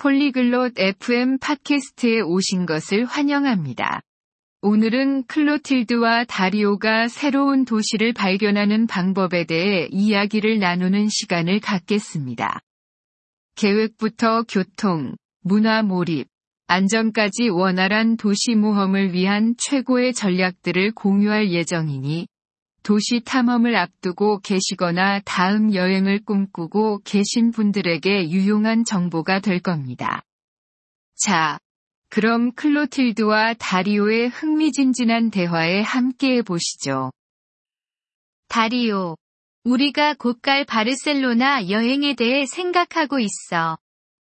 폴리글롯 FM 팟캐스트에 오신 것을 환영합니다. 오늘은 클로틸드와 다리오가 새로운 도시를 발견하는 방법에 대해 이야기를 나누는 시간을 갖겠습니다. 계획부터 교통, 문화 몰입, 안전까지 원활한 도시 모험을 위한 최고의 전략들을 공유할 예정이니 도시 탐험을 앞두고 계시거나 다음 여행을 꿈꾸고 계신 분들에게 유용한 정보가 될 겁니다. 자, 그럼 클로틸드와 다리오의 흥미진진한 대화에 함께해 보시죠. 다리오. 우리가 곧 갈 바르셀로나 여행에 대해 생각하고 있어.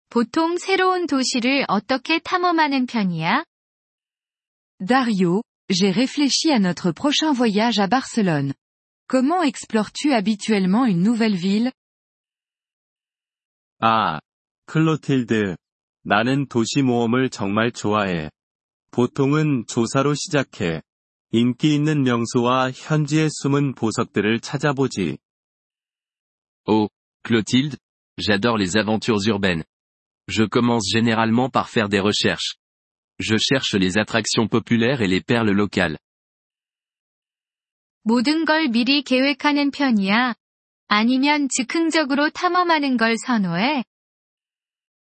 보통 새로운 도시를 어떻게 탐험하는 편이야? Dario, j'ai réfléchi à notre prochain voyage à Barcelone. Comment explores-tu habituellement une nouvelle ville 아, 클로틸드. 나는 도시 모험을 정말 좋아해. 보통은 조사로 시작해. 인기 있는 명소와 현지의 숨은 보석들을 찾아보지. Oh, Clotilde, j'adore les aventures urbaines. Je commence généralement par faire des recherches. Je cherche les attractions populaires et les perles locales. 모든 걸 미리 계획하는 편이야? 아니면 즉흥적으로 탐험하는 걸 선호해?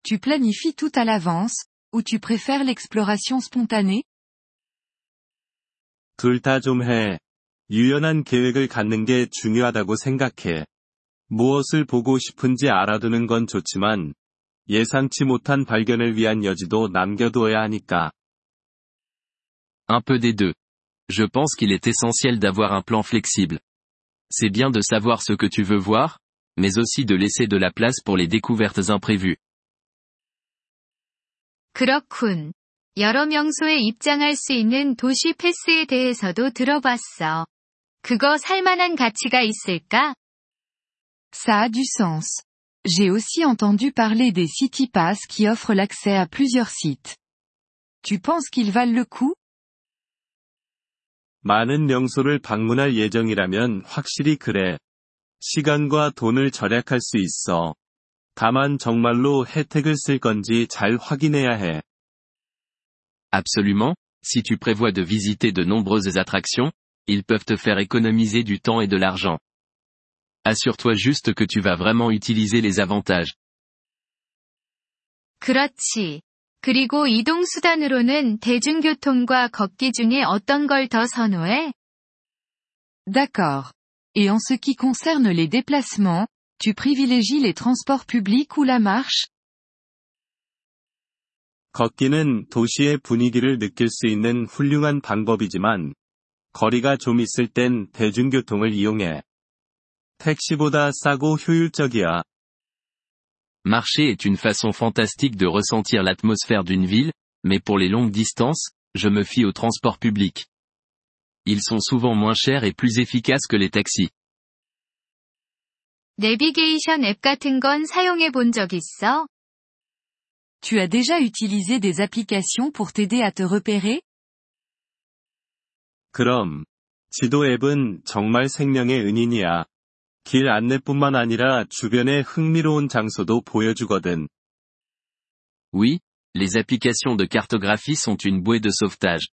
Tu planifies tout à l'avance, ou tu préfères l'exploration spontanée 둘 다 좀 해. 유연한 계획을 갖는 게 중요하다고 생각해. 무엇을 보고 싶은지 알아두는 건 좋지만, 예상치 못한 발견을 위한 여지도 남겨두어야 하니까. Un peu des deux. Je pense qu'il est essentiel d'avoir un plan flexible. C'est bien de savoir ce que tu veux voir, mais aussi de laisser de la place pour les découvertes imprévues. 그렇군. 여러 명소에 입장할 수 있는 도시 패스에 대해서도 들어봤어. 그거 살만한 가치가 있을까? Ça a du sens. J'ai aussi entendu parler des City Pass qui offrent l'accès à plusieurs sites. Tu penses qu'ils valent le coup 많은 명소를 방문할 예정이라면 확실히 그래. 시간과 돈을 절약할 수 있어. 다만 정말로 혜택을 쓸 건지 잘 확인해야 해. Absolument, si tu prévois de visiter de nombreuses attractions, ils peuvent te faire économiser du temps et de l'argent. Assure-toi juste que tu vas vraiment utiliser les avantages. 그렇지. 그리고 이동수단으로는 대중교통과 걷기 중에 어떤 걸 더 선호해? D'accord. Et en ce qui concerne les déplacements, tu privilégies les transports publics ou la marche 걷기는 도시의 분위기를 느낄 수 있는 훌륭한 방법이지만, 거리가 좀 있을 땐 대중교통을 이용해. 택시보다 싸고 효율적이야. Marcher est une façon fantastique de ressentir l'atmosphère d'une ville, mais pour les longues distances, je me fie aux transports publics. Ils sont souvent moins chers et plus efficaces que les taxis. 내비게이션 앱 같은 건 사용해 본 적 있어? Tu as déjà utilisé des applications pour t'aider à te repérer 그럼, 지도 앱은 정말 생명의 은인이야. 길 안내뿐만 아니라 주변의 흥미로운 장소도 보여주거든. Oui, les applications de cartographie sont une bouée de sauvetage.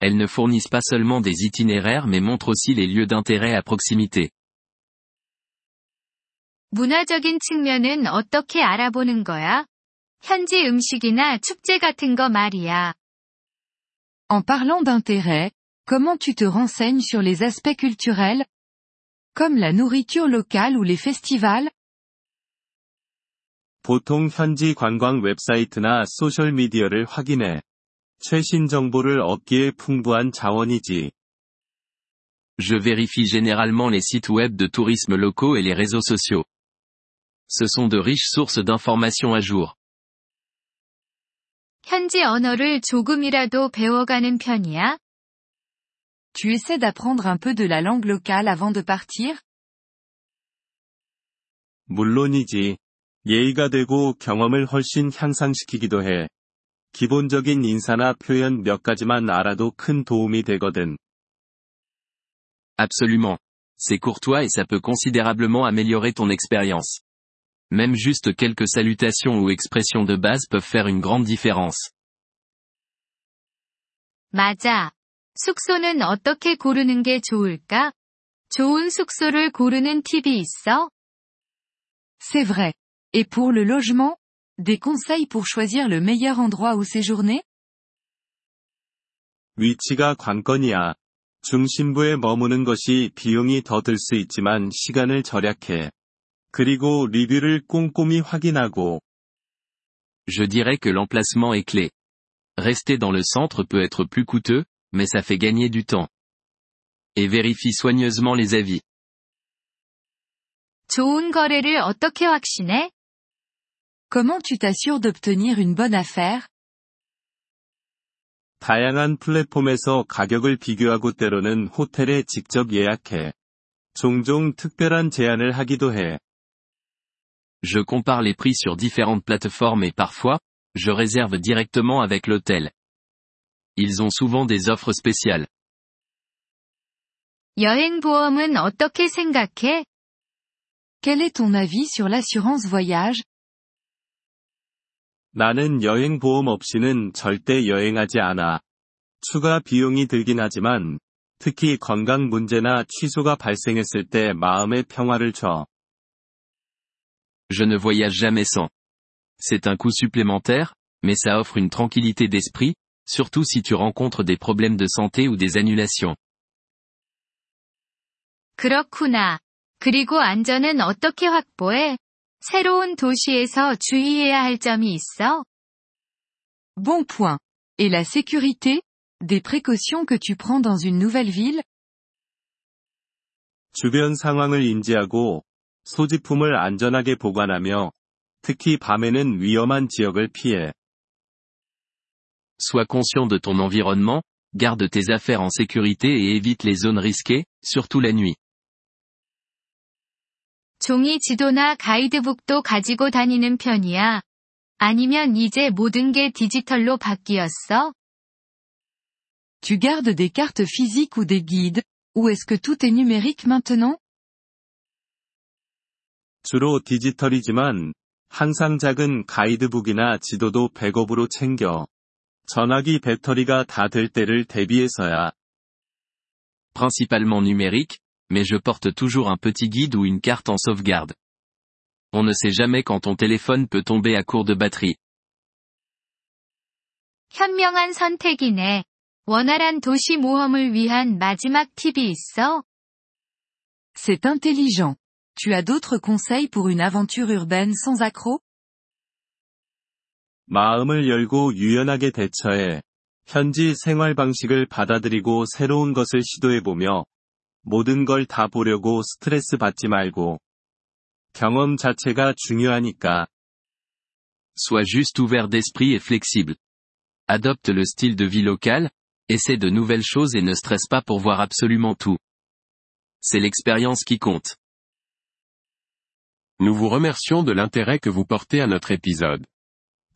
Elles ne fournissent pas seulement des itinéraires mais montrent aussi les lieux d'intérêt à proximité. 문화적인 측면은 어떻게 알아보는 거야? 현지 음식이나 축제 같은 거 말이야. En parlant d'intérêt, comment tu te renseignes sur les aspects culturels Comme la nourriture locale ou les festivals 보통 현지 관광 웹사이트나 소셜미디어를 확인해. 최신 정보를 얻기에 풍부한 자원이지. Je vérifie généralement les sites web de tourisme locaux et les réseaux sociaux. Ce sont de riches sources d'informations à jour. 현지 언어를 조금이라도 배워가는 편이야? Tu essaies d'apprendre un peu de la langue locale avant de partir 물론이지. 예의가 되고 경험을 훨씬 향상시키기도 해. 기본적인 인사나 표현 몇 가지만 알아도 큰 도움이 되거든. Absolument. C'est courtois et ça peut considérablement améliorer ton expérience. même juste quelques salutations ou expressions de base peuvent faire une grande différence. 맞아. 숙소는 어떻게 고르는 게 좋을까? 좋은 숙소를 고르는 팁이 있어? C'est vrai. Et pour le logement? Des conseils pour choisir le meilleur endroit où séjourner? 위치가 관건이야. 중심부에 머무는 것이 비용이 더 들 수 있지만 시간을 절약해. 그리고 리뷰를 꼼꼼히 확인하고, Je dirais que l'emplacement est clé. Rester dans le centre peut être plus coûteux, mais ça fait gagner du temps. Et vérifie soigneusement les avis. 좋은 거래를 어떻게 확신해? Comment tu t'assures d'obtenir une bonne affaire? 다양한 플랫폼에서 가격을 비교하고 때로는 호텔에 직접 예약해. 종종 특별한 제안을 하기도 해. Je compare les prix sur différentes plateformes et parfois, je réserve directement avec l'hôtel. Ils ont souvent des offres spéciales. 여행보험은 어떻게 생각해? Quel est ton avis sur l'assurance voyage? 나는 여행 보험 없이는 절대 여행하지 않아. 추가 비용이 들긴 하지만, 특히 건강 문제나 취소가 발생했을 때 마음의 평화를 줘. Je ne voyage jamais sans. C'est un coût supplémentaire, mais ça offre une tranquillité d'esprit, surtout si tu rencontres des problèmes de santé ou des annulations. 그렇구나. 그리고 안전은 어떻게 확보해? 새로운 도시에서 주의해야 할 점이 있어? Bon point. Et la sécurité? Des précautions que tu prends dans une nouvelle ville? 주변 상황을 인지하고, 소지품을 안전하게 보관하며, 특히 밤에는 위험한 지역을 피해. Sois conscient de ton environnement, garde tes affaires en sécurité et évite les zones risquées, surtout la nuit. 종이 지도나 가이드북도 가지고 다니는 편이야. 아니면 이제 모든 게 디지털로 바뀌었어? Tu gardes des cartes physiques ou des guides, ou est-ce que tout est numérique maintenant? 주로 디지털이지만, 항상 작은 가이드북이나 지도도 백업으로 챙겨. 전화기 배터리가 다 될 때를 대비해서야. Principalement numérique, mais je porte toujours un petit guide ou une carte en sauvegarde. On ne sait jamais quand ton téléphone peut tomber à court de batterie. 현명한 선택이네. 원활한 도시 모험을 위한 마지막 팁이 있어? C'est intelligent. Tu as d'autres conseils pour une aventure urbaine sans accroc? 마음을 열고 유연하게 대처해. 현지 생활 방식을 받아들이고 새로운 것을 시도해보며, 모든 걸 다 보려고 스트레스 받지 말고. 경험 자체가 중요하니까. Sois juste ouvert d'esprit et flexible. Adopte le style de vie local, essaie de nouvelles choses et ne stresse pas pour voir absolument tout. C'est l'expérience qui compte. Nous vous remercions de l'intérêt que vous portez à notre épisode.